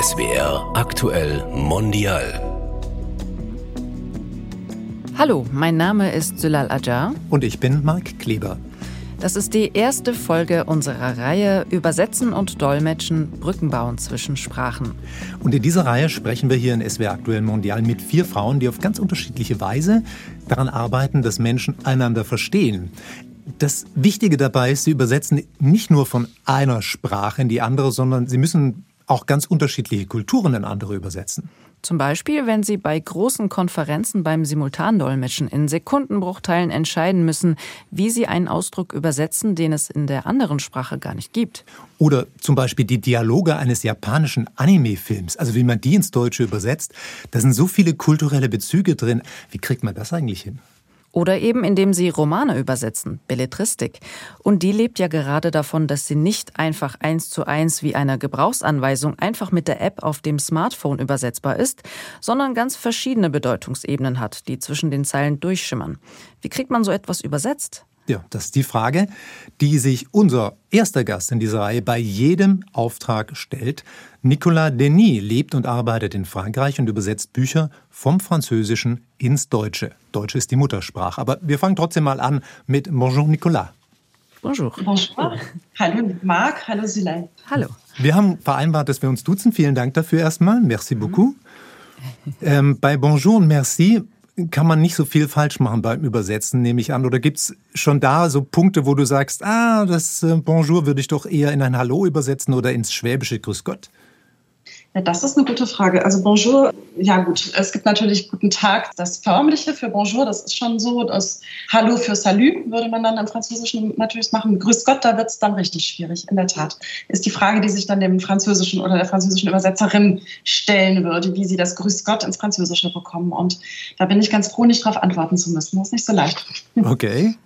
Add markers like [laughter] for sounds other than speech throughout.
SWR aktuell mondial. Hallo, mein Name ist Sülal Ajar. Und ich bin Marc Kleber. Das ist die erste Folge unserer Reihe Übersetzen und Dolmetschen, Brücken bauen zwischen Sprachen. Und in dieser Reihe sprechen wir hier in SWR Aktuell Mondial mit vier Frauen, die auf ganz unterschiedliche Weise daran arbeiten, dass Menschen einander verstehen. Das Wichtige dabei ist, sie übersetzen nicht nur von einer Sprache in die andere, sondern sie müssen auch ganz unterschiedliche Kulturen in andere übersetzen. Zum Beispiel, wenn Sie bei großen Konferenzen beim Simultandolmetschen in Sekundenbruchteilen entscheiden müssen, wie Sie einen Ausdruck übersetzen, den es in der anderen Sprache gar nicht gibt. Oder zum Beispiel die Dialoge eines japanischen Anime-Films, also wie man die ins Deutsche übersetzt. Da sind so viele kulturelle Bezüge drin. Wie kriegt man das eigentlich hin? Oder eben indem sie Romane übersetzen, Belletristik. Und die lebt ja gerade davon, dass sie nicht einfach eins zu eins wie eine Gebrauchsanweisung einfach mit der App auf dem Smartphone übersetzbar ist, sondern ganz verschiedene Bedeutungsebenen hat, die zwischen den Zeilen durchschimmern. Wie kriegt man so etwas übersetzt? Ja, das ist die Frage, die sich unser erster Gast in dieser Reihe bei jedem Auftrag stellt. Nicolas Denis lebt und arbeitet in Frankreich und übersetzt Bücher vom Französischen ins Deutsche. Deutsch ist die Muttersprache. Aber wir fangen trotzdem mal an mit Bonjour Nicolas. Bonjour. Bonjour. Hallo Marc, hallo Sylvain. Hallo. Wir haben vereinbart, dass wir uns duzen. Vielen Dank dafür erstmal. Merci beaucoup. Mhm. Ähm, bei Bonjour und Merci kann man nicht so viel falsch machen beim Übersetzen, nehme ich an. Oder gibt es schon da so Punkte, wo du sagst, ah, das äh, Bonjour würde ich doch eher in ein Hallo übersetzen oder ins Schwäbische Grüß Gott? Ja, das ist eine gute Frage. Also Bonjour, ja gut, es gibt natürlich Guten Tag, das Förmliche für Bonjour, das ist schon so. Das Hallo für Salut würde man dann im Französischen natürlich machen. Grüß Gott, da wird es dann richtig schwierig, in der Tat. Ist die Frage, die sich dann dem Französischen oder der französischen Übersetzerin stellen würde, wie sie das Grüß Gott ins Französische bekommen. Und da bin ich ganz froh, nicht darauf antworten zu müssen. Das ist nicht so leicht. Okay.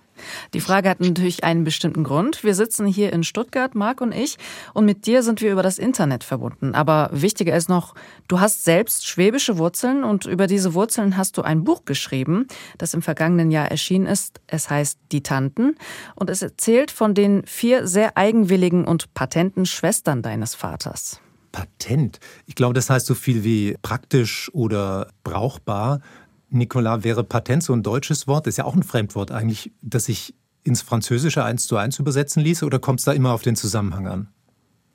Die Frage hat natürlich einen bestimmten Grund. Wir sitzen hier in Stuttgart, Marc und ich, und mit dir sind wir über das Internet verbunden. Aber wichtiger ist noch, du hast selbst schwäbische Wurzeln und über diese Wurzeln hast du ein Buch geschrieben, das im vergangenen Jahr erschienen ist. Es heißt Die Tanten und es erzählt von den vier sehr eigenwilligen und patenten Schwestern deines Vaters. Patent. Ich glaube, das heißt so viel wie praktisch oder brauchbar. Nicolas, wäre Patent so ein deutsches Wort? Das ist ja auch ein Fremdwort eigentlich, das sich ins Französische eins zu eins übersetzen ließe oder kommt es da immer auf den Zusammenhang an?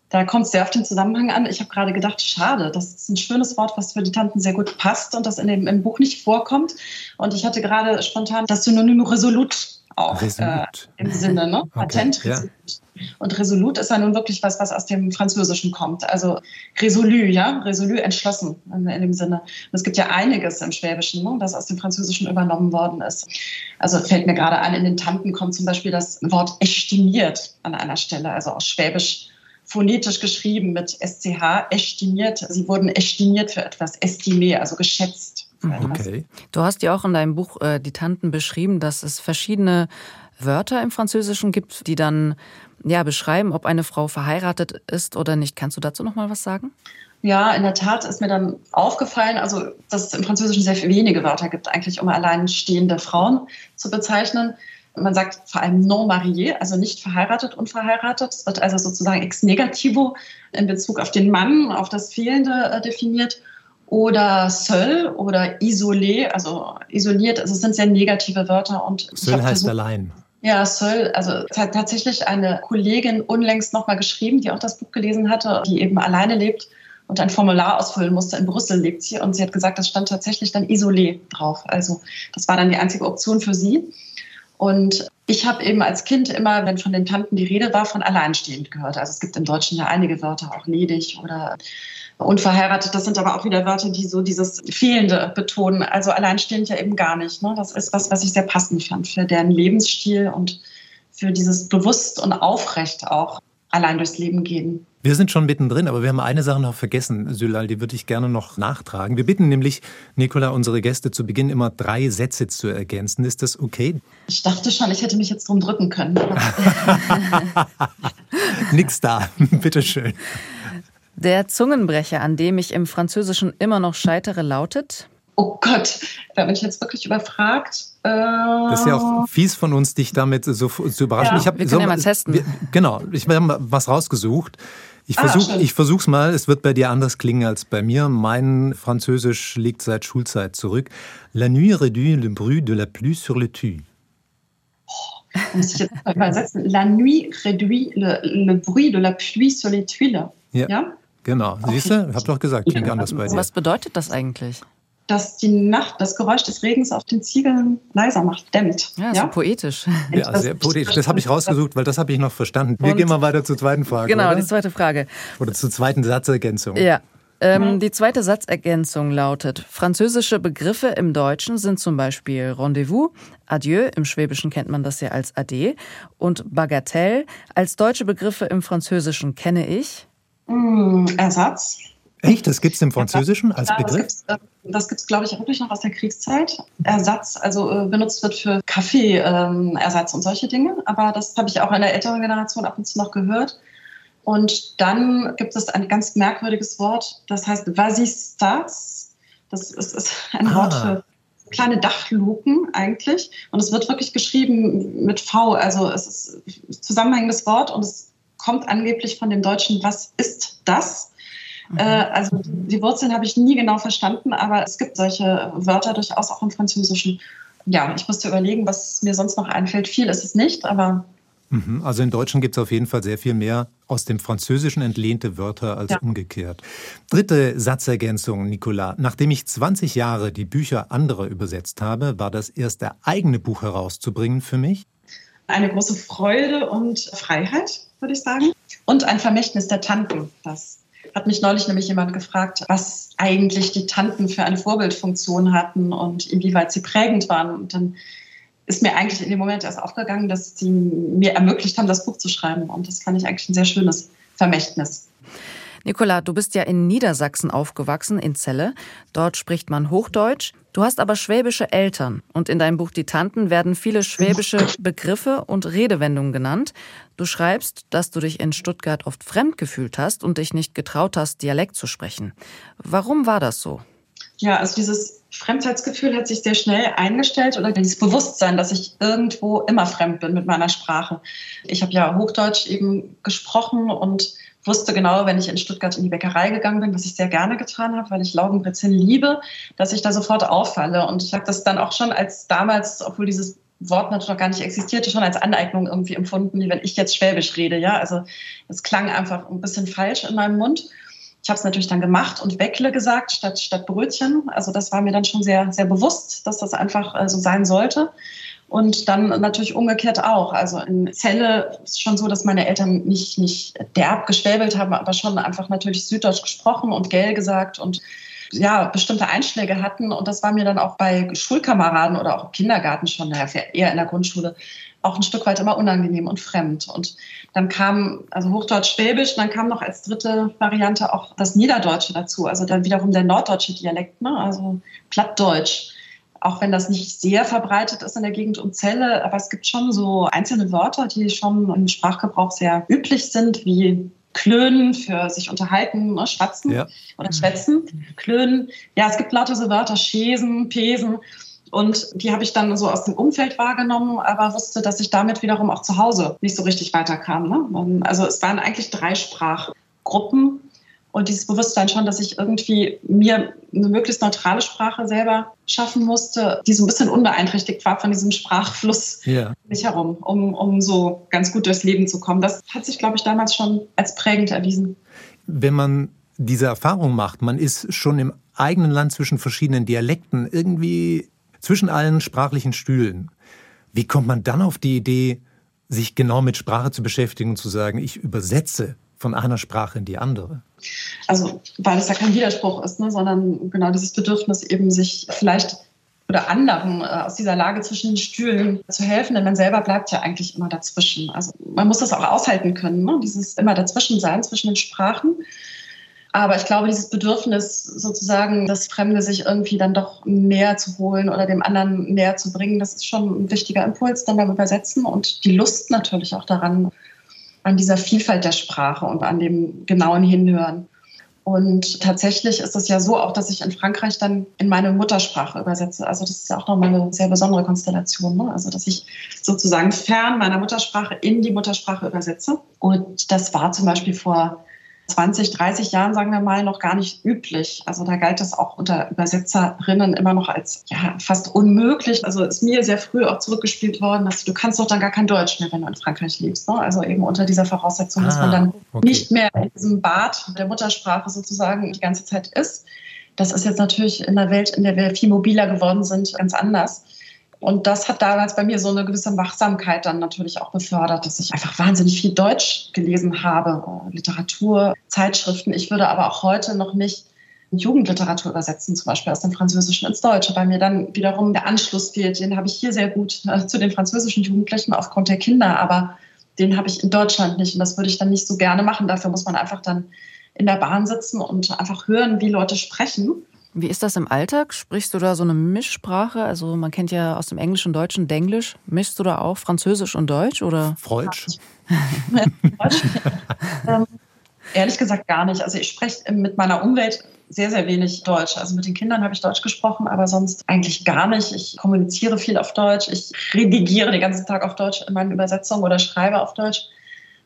Da kommt es sehr auf den Zusammenhang an. Ich habe gerade gedacht, schade, das ist ein schönes Wort, was für die Tanten sehr gut passt und das in dem, im Buch nicht vorkommt. Und ich hatte gerade spontan das Synonym resolut auch äh, im Sinne, ne? Okay, Patent resolut. Ja. Und resolut ist ja nun wirklich was, was aus dem Französischen kommt. Also résolu, ja, résolu, entschlossen in, in dem Sinne. Und es gibt ja einiges im Schwäbischen, ne, das aus dem Französischen übernommen worden ist. Also fällt mir gerade an, in den Tanten kommt zum Beispiel das Wort estimiert an einer Stelle, also aus Schwäbisch phonetisch geschrieben mit SCH, estimiert. Sie wurden estimiert für etwas, estimé, also geschätzt. Okay. Du hast ja auch in deinem Buch äh, Die Tanten beschrieben, dass es verschiedene Wörter im Französischen gibt, die dann ja beschreiben, ob eine Frau verheiratet ist oder nicht. Kannst du dazu noch mal was sagen? Ja, in der Tat ist mir dann aufgefallen, also dass es im Französischen sehr wenige Wörter gibt, eigentlich um alleinstehende Frauen zu bezeichnen. Man sagt vor allem non marié, also nicht verheiratet, unverheiratet. Es wird also sozusagen ex negativo in Bezug auf den Mann, auf das Fehlende äh, definiert oder seul oder isolé, also isoliert. Also es sind sehr negative Wörter. Und seul heißt allein. Ja, Seul, also es hat tatsächlich eine Kollegin unlängst nochmal geschrieben, die auch das Buch gelesen hatte, die eben alleine lebt und ein Formular ausfüllen musste. In Brüssel lebt sie und sie hat gesagt, das stand tatsächlich dann isolé drauf. Also das war dann die einzige Option für sie. Und ich habe eben als Kind immer, wenn von den Tanten die Rede war, von alleinstehend gehört. Also es gibt im Deutschen ja einige Wörter, auch ledig oder unverheiratet. Das sind aber auch wieder Wörter, die so dieses Fehlende betonen. Also alleinstehend ja eben gar nicht. Ne? Das ist was, was ich sehr passend fand für deren Lebensstil und für dieses bewusst und aufrecht auch allein durchs Leben gehen. Wir sind schon mittendrin, aber wir haben eine Sache noch vergessen, Sylal, die würde ich gerne noch nachtragen. Wir bitten nämlich, Nicola, unsere Gäste zu Beginn immer drei Sätze zu ergänzen. Ist das okay? Ich dachte schon, ich hätte mich jetzt drum drücken können. [laughs] Nix da, [laughs] bitteschön. Der Zungenbrecher, an dem ich im Französischen immer noch scheitere, lautet? Oh Gott, da bin ich jetzt wirklich überfragt. Äh, das ist ja auch fies von uns, dich damit so zu überraschen. Ja, ich hab, wir können so, ja mal testen. Wir, genau, ich habe was rausgesucht. Ich ah, versuche es mal. Es wird bei dir anders klingen als bei mir. Mein Französisch liegt seit Schulzeit zurück. La nuit réduit le bruit de la pluie sur le tue. Oh, muss ich jetzt übersetzen. La nuit réduit le, le, bruit de la pluie sur les tuiles. Ja. ja? Genau. Siehst du? Hab doch gesagt, klingt anders bei dir. Was bedeutet das eigentlich? Dass die Nacht das Geräusch des Regens auf den Ziegeln leiser macht, dämmt. Ja, ja? so poetisch. Ja, sehr poetisch. Das habe ich rausgesucht, weil das habe ich noch verstanden. Wir Und gehen mal weiter zur zweiten Frage. Genau, oder? die zweite Frage. Oder zur zweiten Satzergänzung. Ja. Ähm, die zweite Satzergänzung lautet, französische Begriffe im Deutschen sind zum Beispiel Rendezvous, Adieu, im Schwäbischen kennt man das ja als Ade, und Bagatelle. Als deutsche Begriffe im Französischen kenne ich. Mm, Ersatz. Echt? Das gibt es im Französischen als ja, Begriff? Das gibt es, glaube ich, wirklich noch aus der Kriegszeit. Ersatz, also äh, benutzt wird für Kaffeeersatz ähm, und solche Dinge. Aber das habe ich auch in der älteren Generation ab und zu noch gehört. Und dann gibt es ein ganz merkwürdiges Wort, das heißt Vasistats. Das ist, ist ein ah. Wort für kleine Dachluken eigentlich. Und es wird wirklich geschrieben mit V. Also es ist ein zusammenhängendes Wort und es kommt angeblich von dem Deutschen, was ist das? Äh, also die Wurzeln habe ich nie genau verstanden, aber es gibt solche Wörter durchaus auch im Französischen. Ja, ich musste überlegen, was mir sonst noch einfällt. Viel ist es nicht, aber. Mhm, also im Deutschen gibt es auf jeden Fall sehr viel mehr aus dem Französischen entlehnte Wörter als ja. umgekehrt. Dritte Satzergänzung, Nicolas. Nachdem ich 20 Jahre die Bücher anderer übersetzt habe, war das erste eigene Buch herauszubringen für mich? Eine große Freude und Freiheit, würde ich sagen. Und ein Vermächtnis der Tanten, das hat mich neulich nämlich jemand gefragt, was eigentlich die Tanten für eine Vorbildfunktion hatten und inwieweit sie prägend waren. Und dann ist mir eigentlich in dem Moment erst aufgegangen, dass sie mir ermöglicht haben, das Buch zu schreiben. Und das fand ich eigentlich ein sehr schönes Vermächtnis. Nicola, du bist ja in Niedersachsen aufgewachsen, in Celle. Dort spricht man Hochdeutsch. Du hast aber schwäbische Eltern und in deinem Buch Die Tanten werden viele schwäbische Begriffe und Redewendungen genannt. Du schreibst, dass du dich in Stuttgart oft fremd gefühlt hast und dich nicht getraut hast, Dialekt zu sprechen. Warum war das so? Ja, also dieses Fremdheitsgefühl hat sich sehr schnell eingestellt oder dieses Bewusstsein, dass ich irgendwo immer fremd bin mit meiner Sprache. Ich habe ja Hochdeutsch eben gesprochen und wusste genau, wenn ich in Stuttgart in die Bäckerei gegangen bin, was ich sehr gerne getan habe, weil ich Laugenbrezeln liebe, dass ich da sofort auffalle. Und ich habe das dann auch schon als damals, obwohl dieses Wort natürlich noch gar nicht existierte, schon als Aneignung irgendwie empfunden, wie wenn ich jetzt Schwäbisch rede. Ja, also es klang einfach ein bisschen falsch in meinem Mund. Ich habe es natürlich dann gemacht und Weckle gesagt statt, statt Brötchen. Also das war mir dann schon sehr, sehr bewusst, dass das einfach äh, so sein sollte. Und dann natürlich umgekehrt auch. Also in Celle ist schon so, dass meine Eltern nicht, nicht derb geschwäbelt haben, aber schon einfach natürlich Süddeutsch gesprochen und Gell gesagt und ja, bestimmte Einschläge hatten. Und das war mir dann auch bei Schulkameraden oder auch im Kindergarten schon, naja, eher in der Grundschule, auch ein Stück weit immer unangenehm und fremd. Und dann kam also Hochdeutsch-Schwäbisch, dann kam noch als dritte Variante auch das Niederdeutsche dazu, also dann wiederum der norddeutsche Dialekt, ne? also Plattdeutsch auch wenn das nicht sehr verbreitet ist in der Gegend um Celle, aber es gibt schon so einzelne Wörter, die schon im Sprachgebrauch sehr üblich sind, wie Klönen für sich unterhalten, ne, schwatzen ja. oder schwätzen, Klönen. Ja, es gibt lauter so Wörter, Schesen, Pesen. Und die habe ich dann so aus dem Umfeld wahrgenommen, aber wusste, dass ich damit wiederum auch zu Hause nicht so richtig weiterkam. Ne? Also es waren eigentlich drei Sprachgruppen, und dieses Bewusstsein schon, dass ich irgendwie mir eine möglichst neutrale Sprache selber schaffen musste, die so ein bisschen unbeeinträchtigt war von diesem Sprachfluss ja. mich herum, um, um so ganz gut durchs Leben zu kommen. Das hat sich, glaube ich, damals schon als prägend erwiesen. Wenn man diese Erfahrung macht, man ist schon im eigenen Land zwischen verschiedenen Dialekten, irgendwie zwischen allen sprachlichen Stühlen. Wie kommt man dann auf die Idee, sich genau mit Sprache zu beschäftigen und zu sagen, ich übersetze von einer Sprache in die andere? Also, weil es ja kein Widerspruch ist, ne, sondern genau dieses Bedürfnis, eben sich vielleicht oder anderen äh, aus dieser Lage zwischen den Stühlen zu helfen, denn man selber bleibt ja eigentlich immer dazwischen. Also man muss das auch aushalten können, ne? dieses immer dazwischen sein zwischen den Sprachen. Aber ich glaube, dieses Bedürfnis sozusagen, das Fremde sich irgendwie dann doch näher zu holen oder dem anderen näher zu bringen, das ist schon ein wichtiger Impuls dann beim Übersetzen und die Lust natürlich auch daran, an dieser Vielfalt der Sprache und an dem genauen Hinhören. Und tatsächlich ist es ja so auch, dass ich in Frankreich dann in meine Muttersprache übersetze. Also das ist ja auch nochmal eine sehr besondere Konstellation. Ne? Also dass ich sozusagen fern meiner Muttersprache in die Muttersprache übersetze. Und das war zum Beispiel vor 20, 30 Jahren, sagen wir mal, noch gar nicht üblich. Also da galt das auch unter Übersetzerinnen immer noch als ja, fast unmöglich. Also ist mir sehr früh auch zurückgespielt worden, dass du kannst doch dann gar kein Deutsch mehr, wenn du in Frankreich lebst. Ne? Also eben unter dieser Voraussetzung, ah, dass man dann okay. nicht mehr in diesem Bad der Muttersprache sozusagen die ganze Zeit ist. Das ist jetzt natürlich in der Welt, in der wir viel mobiler geworden sind, ganz anders. Und das hat damals bei mir so eine gewisse Wachsamkeit dann natürlich auch befördert, dass ich einfach wahnsinnig viel Deutsch gelesen habe, Literatur, Zeitschriften. Ich würde aber auch heute noch nicht Jugendliteratur übersetzen, zum Beispiel aus dem Französischen ins Deutsche, weil mir dann wiederum der Anschluss fehlt. Den habe ich hier sehr gut äh, zu den französischen Jugendlichen aufgrund der Kinder, aber den habe ich in Deutschland nicht. Und das würde ich dann nicht so gerne machen. Dafür muss man einfach dann in der Bahn sitzen und einfach hören, wie Leute sprechen. Wie ist das im Alltag? Sprichst du da so eine Mischsprache? Also man kennt ja aus dem Englischen, Deutschen Denglisch. Mischst du da auch Französisch und Deutsch oder? Freutsch? [laughs] ähm, ehrlich gesagt gar nicht. Also ich spreche mit meiner Umwelt sehr, sehr wenig Deutsch. Also mit den Kindern habe ich Deutsch gesprochen, aber sonst eigentlich gar nicht. Ich kommuniziere viel auf Deutsch. Ich redigiere den ganzen Tag auf Deutsch in meinen Übersetzungen oder schreibe auf Deutsch.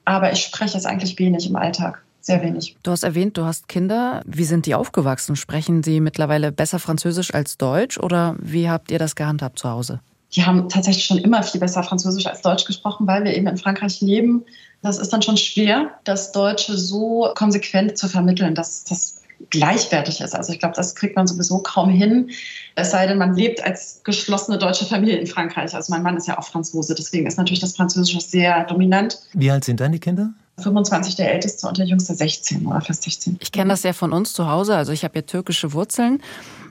Aber ich spreche es eigentlich wenig im Alltag sehr wenig. Du hast erwähnt, du hast Kinder. Wie sind die aufgewachsen? Sprechen sie mittlerweile besser Französisch als Deutsch oder wie habt ihr das gehandhabt zu Hause? Die haben tatsächlich schon immer viel besser Französisch als Deutsch gesprochen, weil wir eben in Frankreich leben. Das ist dann schon schwer, das Deutsche so konsequent zu vermitteln, dass das gleichwertig ist. Also ich glaube, das kriegt man sowieso kaum hin. Es sei denn, man lebt als geschlossene deutsche Familie in Frankreich. Also mein Mann ist ja auch Franzose, deswegen ist natürlich das Französische sehr dominant. Wie alt sind deine Kinder? 25 der älteste und der jüngste 16 oder fast 16. Ich kenne das ja von uns zu Hause. Also ich habe ja türkische Wurzeln.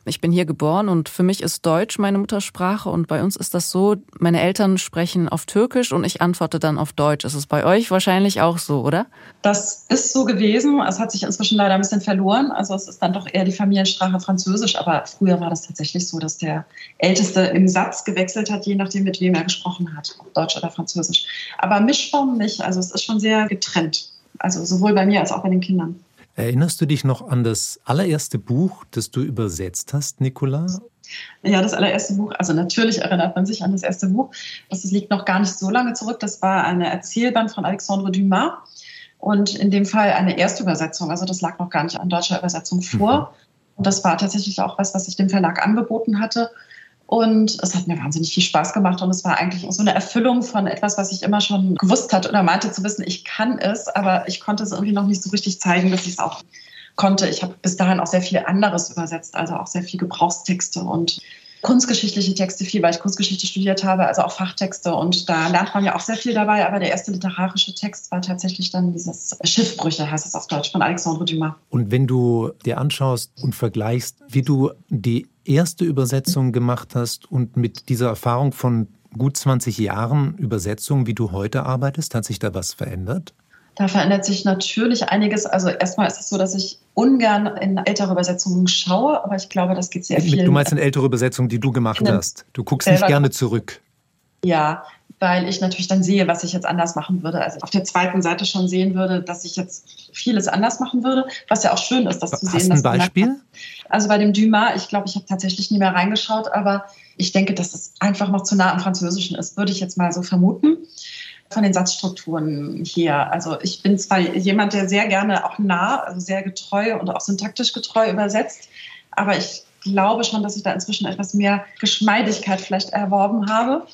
Ich bin hier geboren und für mich ist Deutsch meine Muttersprache und bei uns ist das so, meine Eltern sprechen auf Türkisch und ich antworte dann auf Deutsch. Ist es bei euch wahrscheinlich auch so, oder? Das ist so gewesen. Es hat sich inzwischen leider ein bisschen verloren. Also es ist dann doch eher die Familiensprache Französisch, aber früher war das tatsächlich so, dass der Älteste im Satz gewechselt hat, je nachdem, mit wem er gesprochen hat, ob Deutsch oder Französisch. Aber Mischform nicht. Also es ist schon sehr getrennt. Also sowohl bei mir als auch bei den Kindern. Erinnerst du dich noch an das allererste Buch, das du übersetzt hast, Nicola? Ja, das allererste Buch, also natürlich erinnert man sich an das erste Buch. Das liegt noch gar nicht so lange zurück. Das war eine Erzählband von Alexandre Dumas und in dem Fall eine Erstübersetzung. Also das lag noch gar nicht an deutscher Übersetzung vor. Mhm. Und das war tatsächlich auch was, was ich dem Verlag angeboten hatte. Und es hat mir wahnsinnig viel Spaß gemacht und es war eigentlich so eine Erfüllung von etwas, was ich immer schon gewusst hatte oder meinte zu wissen, ich kann es, aber ich konnte es irgendwie noch nicht so richtig zeigen, dass ich es auch konnte. Ich habe bis dahin auch sehr viel anderes übersetzt, also auch sehr viel Gebrauchstexte und kunstgeschichtliche Texte viel, weil ich Kunstgeschichte studiert habe, also auch Fachtexte. Und da lernt man ja auch sehr viel dabei. Aber der erste literarische Text war tatsächlich dann dieses Schiffbrüche, heißt es auf Deutsch, von Alexandre Dumas. Und wenn du dir anschaust und vergleichst, wie du die erste Übersetzung gemacht hast und mit dieser Erfahrung von gut 20 Jahren Übersetzung, wie du heute arbeitest, hat sich da was verändert? Da verändert sich natürlich einiges. Also erstmal ist es so, dass ich ungern in ältere Übersetzungen schaue, aber ich glaube, das geht sehr viel. Du meinst in ältere Übersetzungen, die du gemacht hast. Du guckst nicht gerne zurück. Ja, weil ich natürlich dann sehe, was ich jetzt anders machen würde. Also auf der zweiten Seite schon sehen würde, dass ich jetzt vieles anders machen würde, was ja auch schön ist, das Hast zu sehen. Hast ein Beispiel? Also bei dem Dumas, ich glaube, ich habe tatsächlich nie mehr reingeschaut, aber ich denke, dass es einfach noch zu nah am Französischen ist, würde ich jetzt mal so vermuten von den Satzstrukturen hier. Also ich bin zwar jemand, der sehr gerne auch nah, also sehr getreu und auch syntaktisch getreu übersetzt, aber ich glaube schon, dass ich da inzwischen etwas mehr Geschmeidigkeit vielleicht erworben habe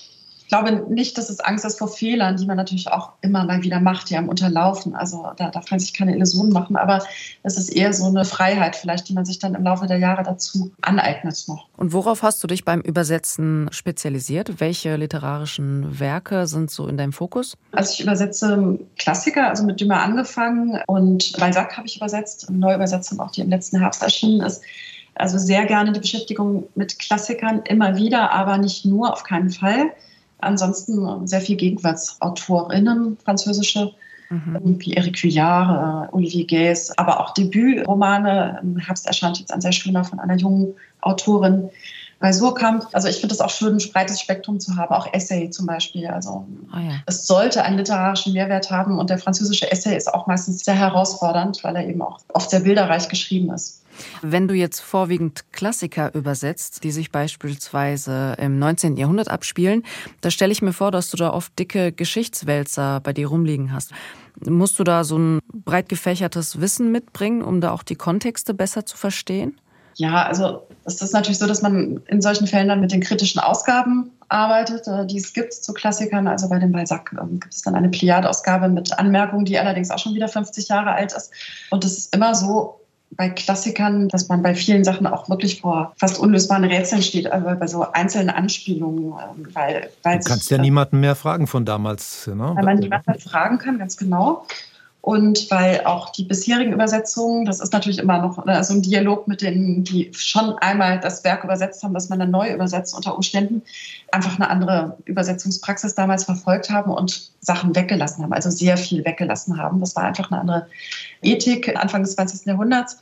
glaube nicht, dass es Angst ist vor Fehlern, die man natürlich auch immer mal wieder macht, ja im Unterlaufen. Also da darf man sich keine Illusionen machen, aber es ist eher so eine Freiheit vielleicht, die man sich dann im Laufe der Jahre dazu aneignet noch. Und worauf hast du dich beim Übersetzen spezialisiert? Welche literarischen Werke sind so in deinem Fokus? Also ich übersetze Klassiker, also mit Dümer angefangen und Balzac habe ich übersetzt, eine Neuübersetzung auch, die im letzten Herbst erschienen ist. Also sehr gerne die Beschäftigung mit Klassikern, immer wieder, aber nicht nur, auf keinen Fall. Ansonsten sehr viel Gegenwartsautorinnen, französische, mhm. wie Eric Vuillard, äh, Olivier Guès, aber auch Debütromane. Im Herbst erscheint jetzt ein sehr schöner von einer jungen Autorin bei Surkamp. Also ich finde es auch schön, ein breites Spektrum zu haben, auch Essay zum Beispiel. Also oh ja. es sollte einen literarischen Mehrwert haben und der französische Essay ist auch meistens sehr herausfordernd, weil er eben auch oft sehr bilderreich geschrieben ist. Wenn du jetzt vorwiegend Klassiker übersetzt, die sich beispielsweise im 19. Jahrhundert abspielen, da stelle ich mir vor, dass du da oft dicke Geschichtswälzer bei dir rumliegen hast. Musst du da so ein breit gefächertes Wissen mitbringen, um da auch die Kontexte besser zu verstehen? Ja, also es ist natürlich so, dass man in solchen Fällen dann mit den kritischen Ausgaben arbeitet, äh, die es gibt zu Klassikern. Also bei dem Balzac ähm, gibt es dann eine Pliade-Ausgabe mit Anmerkungen, die allerdings auch schon wieder 50 Jahre alt ist. Und es ist immer so, bei Klassikern, dass man bei vielen Sachen auch wirklich vor fast unlösbaren Rätseln steht, aber bei so einzelnen Anspielungen. Ähm, weil, weil du kannst sich, ja niemanden mehr fragen von damals. Ne? Weil man niemanden fragen kann, ganz genau. Und weil auch die bisherigen Übersetzungen, das ist natürlich immer noch ne, so ein Dialog mit denen, die schon einmal das Werk übersetzt haben, das man dann neu übersetzt unter Umständen, einfach eine andere Übersetzungspraxis damals verfolgt haben und Sachen weggelassen haben, also sehr viel weggelassen haben. Das war einfach eine andere Ethik Anfang des 20. Jahrhunderts.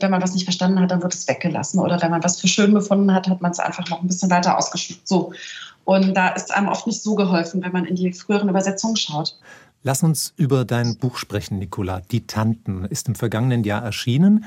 Wenn man was nicht verstanden hat, dann wird es weggelassen. Oder wenn man was für schön befunden hat, hat man es einfach noch ein bisschen weiter ausgeschmückt. So. Und da ist einem oft nicht so geholfen, wenn man in die früheren Übersetzungen schaut. Lass uns über dein Buch sprechen, Nicola. Die Tanten ist im vergangenen Jahr erschienen.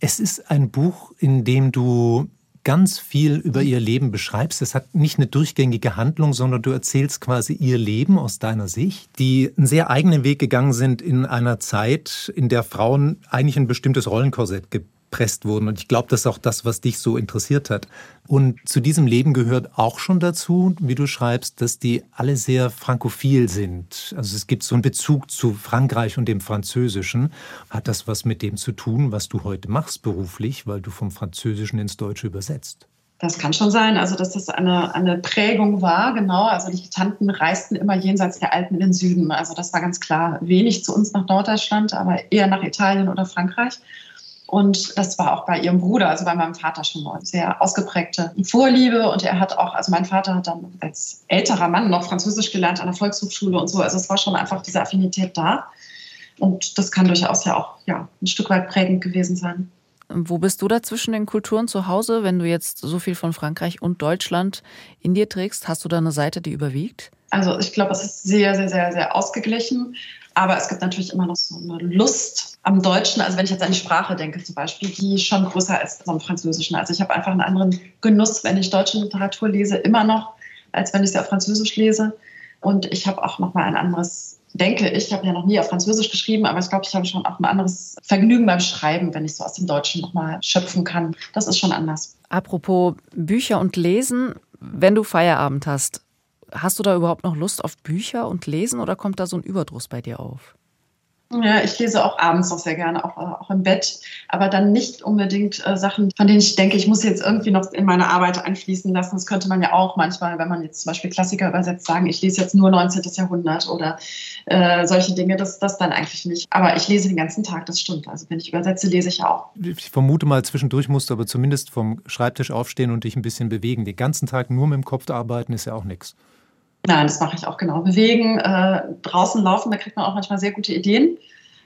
Es ist ein Buch, in dem du ganz viel über ihr Leben beschreibst. Es hat nicht eine durchgängige Handlung, sondern du erzählst quasi ihr Leben aus deiner Sicht, die einen sehr eigenen Weg gegangen sind in einer Zeit, in der Frauen eigentlich ein bestimmtes Rollenkorsett gepresst wurden. Und ich glaube, das ist auch das, was dich so interessiert hat. Und zu diesem Leben gehört auch schon dazu, wie du schreibst, dass die alle sehr frankophil sind. Also es gibt so einen Bezug zu Frankreich und dem Französischen. Hat das was mit dem zu tun, was du heute machst beruflich, weil du vom Französischen ins Deutsche übersetzt? Das kann schon sein, also dass das eine, eine Prägung war, genau. Also die Tanten reisten immer jenseits der Alpen in den Süden. Also das war ganz klar wenig zu uns nach Norddeutschland, aber eher nach Italien oder Frankreich. Und das war auch bei ihrem Bruder, also bei meinem Vater schon mal sehr ausgeprägte Vorliebe. Und er hat auch, also mein Vater hat dann als älterer Mann noch Französisch gelernt an der Volkshochschule und so. Also es war schon einfach diese Affinität da. Und das kann durchaus ja auch ja, ein Stück weit prägend gewesen sein. Wo bist du da zwischen den Kulturen zu Hause, wenn du jetzt so viel von Frankreich und Deutschland in dir trägst? Hast du da eine Seite, die überwiegt? Also ich glaube, es ist sehr, sehr, sehr, sehr ausgeglichen. Aber es gibt natürlich immer noch so eine Lust am Deutschen. Also wenn ich jetzt an die Sprache denke zum Beispiel, die schon größer ist als am Französischen. Also ich habe einfach einen anderen Genuss, wenn ich deutsche Literatur lese, immer noch, als wenn ich sie auf Französisch lese. Und ich habe auch noch mal ein anderes, denke ich, ich habe ja noch nie auf Französisch geschrieben, aber ich glaube, ich habe schon auch ein anderes Vergnügen beim Schreiben, wenn ich so aus dem Deutschen noch mal schöpfen kann. Das ist schon anders. Apropos Bücher und Lesen, wenn du Feierabend hast, Hast du da überhaupt noch Lust auf Bücher und Lesen oder kommt da so ein Überdruss bei dir auf? Ja, ich lese auch abends noch sehr gerne, auch, auch im Bett, aber dann nicht unbedingt äh, Sachen, von denen ich denke, ich muss jetzt irgendwie noch in meine Arbeit einfließen lassen. Das könnte man ja auch manchmal, wenn man jetzt zum Beispiel Klassiker übersetzt, sagen, ich lese jetzt nur 19. Jahrhundert oder äh, solche Dinge, das, das dann eigentlich nicht. Aber ich lese den ganzen Tag, das stimmt. Also wenn ich übersetze, lese ich auch. Ich vermute mal, zwischendurch musst du aber zumindest vom Schreibtisch aufstehen und dich ein bisschen bewegen. Den ganzen Tag nur mit dem Kopf arbeiten ist ja auch nichts. Nein, das mache ich auch genau. Bewegen, äh, draußen laufen, da kriegt man auch manchmal sehr gute Ideen.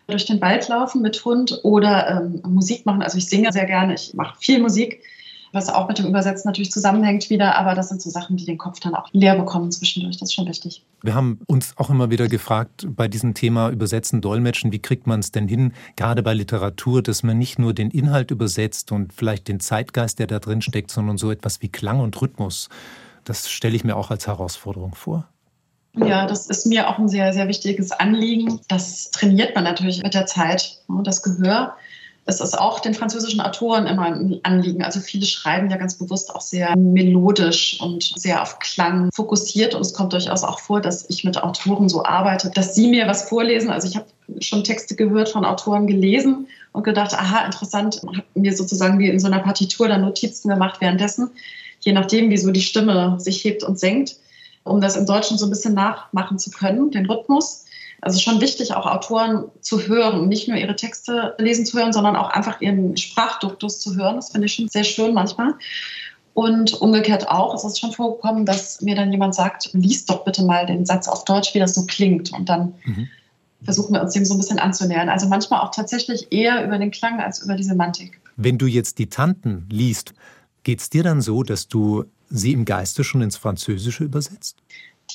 Durch den Wald laufen mit Hund oder ähm, Musik machen. Also ich singe sehr gerne, ich mache viel Musik, was auch mit dem Übersetzen natürlich zusammenhängt wieder. Aber das sind so Sachen, die den Kopf dann auch leer bekommen zwischendurch. Das ist schon wichtig. Wir haben uns auch immer wieder gefragt bei diesem Thema Übersetzen, Dolmetschen, wie kriegt man es denn hin, gerade bei Literatur, dass man nicht nur den Inhalt übersetzt und vielleicht den Zeitgeist, der da drin steckt, sondern so etwas wie Klang und Rhythmus. Das stelle ich mir auch als Herausforderung vor. Ja, das ist mir auch ein sehr, sehr wichtiges Anliegen. Das trainiert man natürlich mit der Zeit, ne, das Gehör. Es ist auch den französischen Autoren immer ein Anliegen. Also viele schreiben ja ganz bewusst auch sehr melodisch und sehr auf Klang fokussiert. Und es kommt durchaus auch vor, dass ich mit Autoren so arbeite, dass sie mir was vorlesen. Also ich habe schon Texte gehört von Autoren gelesen und gedacht, aha, interessant, habe mir sozusagen wie in so einer Partitur dann Notizen gemacht währenddessen je nachdem, wie so die Stimme sich hebt und senkt, um das im Deutschen so ein bisschen nachmachen zu können, den Rhythmus. Also schon wichtig, auch Autoren zu hören, nicht nur ihre Texte lesen zu hören, sondern auch einfach ihren Sprachduktus zu hören. Das finde ich schon sehr schön manchmal. Und umgekehrt auch, es ist schon vorgekommen, dass mir dann jemand sagt, lies doch bitte mal den Satz auf Deutsch, wie das so klingt. Und dann mhm. versuchen wir uns dem so ein bisschen anzunähern. Also manchmal auch tatsächlich eher über den Klang als über die Semantik. Wenn du jetzt die Tanten liest, Geht es dir dann so, dass du sie im Geiste schon ins Französische übersetzt?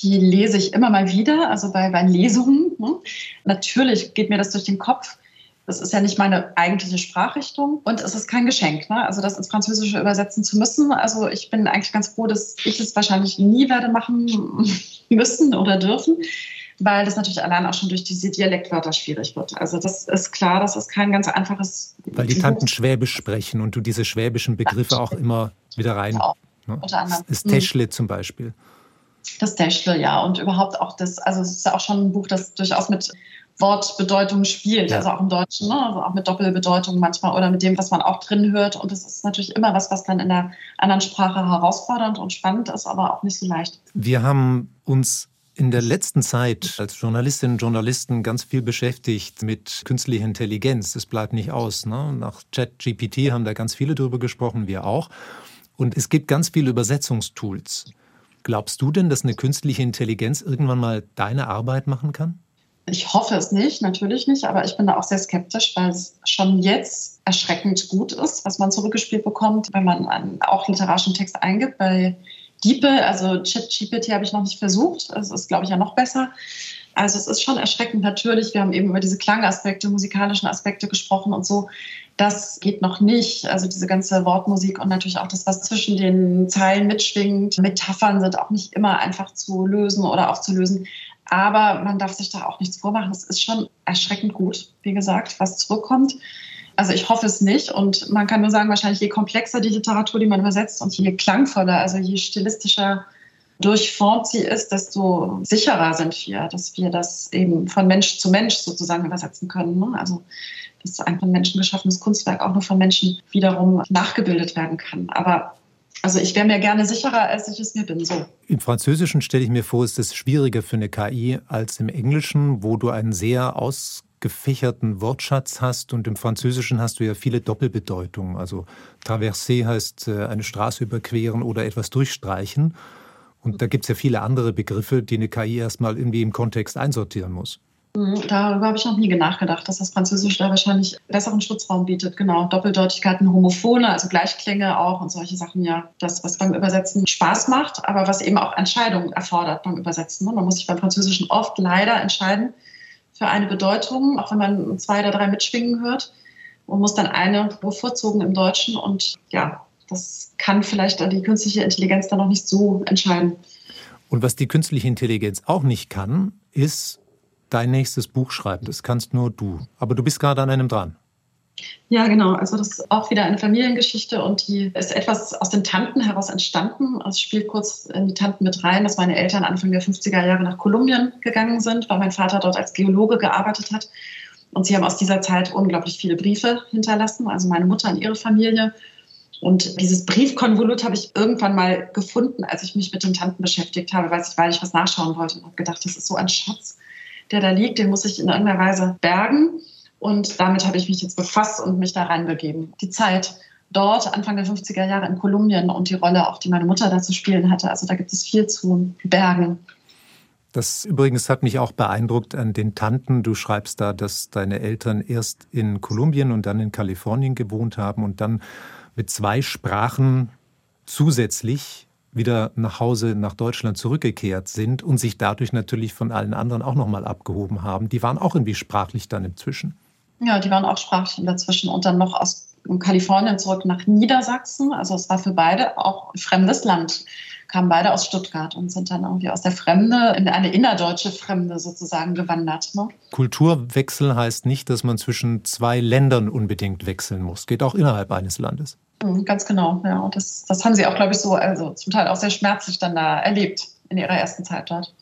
Die lese ich immer mal wieder, also bei, bei Lesungen. Ne? Natürlich geht mir das durch den Kopf. Das ist ja nicht meine eigentliche Sprachrichtung und es ist kein Geschenk, ne? also das ins Französische übersetzen zu müssen. Also ich bin eigentlich ganz froh, dass ich es wahrscheinlich nie werde machen [laughs] müssen oder dürfen weil das natürlich allein auch schon durch diese Dialektwörter schwierig wird. Also das ist klar, das ist kein ganz einfaches. Weil die Tanten Schwäbisch sprechen und du diese schwäbischen Begriffe auch immer wieder rein. Auch, ne? Unter anderem. Das Teschle mhm. zum Beispiel. Das Teschle, ja. Und überhaupt auch das, also es ist ja auch schon ein Buch, das durchaus mit Wortbedeutung spielt, ja. also auch im Deutschen, ne? also auch mit Doppelbedeutung manchmal oder mit dem, was man auch drin hört. Und das ist natürlich immer was, was dann in der anderen Sprache herausfordernd und spannend ist, aber auch nicht so leicht. Wir haben uns in der letzten Zeit als Journalistinnen und Journalisten ganz viel beschäftigt mit künstlicher Intelligenz. Es bleibt nicht aus. Ne? Nach ChatGPT haben da ganz viele drüber gesprochen, wir auch. Und es gibt ganz viele Übersetzungstools. Glaubst du denn, dass eine künstliche Intelligenz irgendwann mal deine Arbeit machen kann? Ich hoffe es nicht, natürlich nicht, aber ich bin da auch sehr skeptisch, weil es schon jetzt erschreckend gut ist, was man zurückgespielt bekommt, wenn man einen auch literarischen Text eingibt. Bei DeepL, also ChatGPT habe ich noch nicht versucht. Das ist, glaube ich, ja noch besser. Also es ist schon erschreckend natürlich. Wir haben eben über diese Klangaspekte, musikalischen Aspekte gesprochen und so. Das geht noch nicht. Also diese ganze Wortmusik und natürlich auch das, was zwischen den Zeilen mitschwingt. Metaphern sind auch nicht immer einfach zu lösen oder aufzulösen. Aber man darf sich da auch nichts vormachen. Es ist schon erschreckend gut, wie gesagt, was zurückkommt. Also ich hoffe es nicht. Und man kann nur sagen, wahrscheinlich je komplexer die Literatur, die man übersetzt und je klangvoller, also je stilistischer durchformt sie ist, desto sicherer sind wir, dass wir das eben von Mensch zu Mensch sozusagen übersetzen können. Ne? Also dass ein von Menschen geschaffenes Kunstwerk auch nur von Menschen wiederum nachgebildet werden kann. Aber also ich wäre mir gerne sicherer, als ich es mir bin. So. Im Französischen stelle ich mir vor, ist es schwieriger für eine KI als im Englischen, wo du einen sehr aus gefächerten Wortschatz hast und im Französischen hast du ja viele Doppelbedeutungen. Also traverser heißt äh, eine Straße überqueren oder etwas durchstreichen. Und da gibt es ja viele andere Begriffe, die eine KI erstmal irgendwie im Kontext einsortieren muss. Mhm, darüber habe ich noch nie nachgedacht, dass das Französisch da wahrscheinlich besseren Schutzraum bietet. Genau, Doppeldeutigkeiten, Homophone, also Gleichklänge auch und solche Sachen, ja. Das, was beim Übersetzen Spaß macht, aber was eben auch Entscheidungen erfordert beim Übersetzen. Man muss sich beim Französischen oft leider entscheiden, für eine Bedeutung, auch wenn man zwei oder drei mitschwingen hört und muss dann eine bevorzugen im Deutschen. Und ja, das kann vielleicht die künstliche Intelligenz dann noch nicht so entscheiden. Und was die künstliche Intelligenz auch nicht kann, ist dein nächstes Buch schreiben. Das kannst nur du. Aber du bist gerade an einem dran. Ja, genau. Also das ist auch wieder eine Familiengeschichte und die ist etwas aus den Tanten heraus entstanden. Es spielt kurz in die Tanten mit rein, dass meine Eltern Anfang der 50er Jahre nach Kolumbien gegangen sind, weil mein Vater dort als Geologe gearbeitet hat. Und sie haben aus dieser Zeit unglaublich viele Briefe hinterlassen, also meine Mutter an ihre Familie. Und dieses Briefkonvolut habe ich irgendwann mal gefunden, als ich mich mit den Tanten beschäftigt habe, weil ich was nachschauen wollte und habe gedacht, das ist so ein Schatz, der da liegt, den muss ich in irgendeiner Weise bergen. Und damit habe ich mich jetzt befasst und mich da reinbegeben. Die Zeit dort, Anfang der 50er Jahre in Kolumbien und die Rolle, auch die meine Mutter da zu spielen hatte. Also da gibt es viel zu bergen. Das übrigens hat mich auch beeindruckt an den Tanten. Du schreibst da, dass deine Eltern erst in Kolumbien und dann in Kalifornien gewohnt haben und dann mit zwei Sprachen zusätzlich wieder nach Hause nach Deutschland zurückgekehrt sind und sich dadurch natürlich von allen anderen auch nochmal abgehoben haben. Die waren auch irgendwie sprachlich dann inzwischen. Ja, die waren auch sprachlich dazwischen und dann noch aus Kalifornien zurück nach Niedersachsen. Also es war für beide auch ein fremdes Land. Kamen beide aus Stuttgart und sind dann irgendwie aus der Fremde in eine innerdeutsche Fremde sozusagen gewandert. Ne? Kulturwechsel heißt nicht, dass man zwischen zwei Ländern unbedingt wechseln muss. Geht auch innerhalb eines Landes. Mhm, ganz genau, ja. Und das, das haben sie auch, glaube ich, so, also zum Teil auch sehr schmerzlich dann da erlebt in ihrer ersten Zeit dort.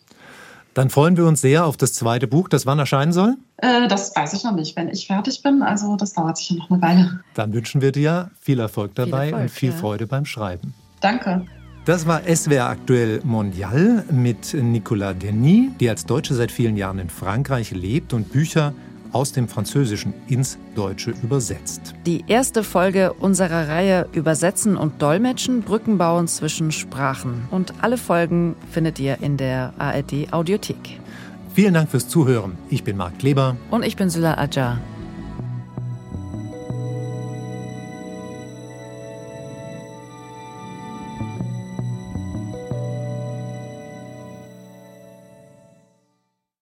Dann freuen wir uns sehr auf das zweite Buch, das wann erscheinen soll? Äh, das weiß ich noch nicht, wenn ich fertig bin. Also das dauert sicher noch eine Weile. Dann wünschen wir dir viel Erfolg dabei viel Erfolg, und viel ja. Freude beim Schreiben. Danke. Das war SWR Aktuell Mondial mit Nicolas Denis, die als Deutsche seit vielen Jahren in Frankreich lebt und Bücher aus dem Französischen ins Deutsche übersetzt. Die erste Folge unserer Reihe Übersetzen und Dolmetschen, Brücken bauen zwischen Sprachen. Und alle Folgen findet ihr in der ARD Audiothek. Vielen Dank fürs Zuhören. Ich bin Marc Kleber. Und ich bin Syla Adjar.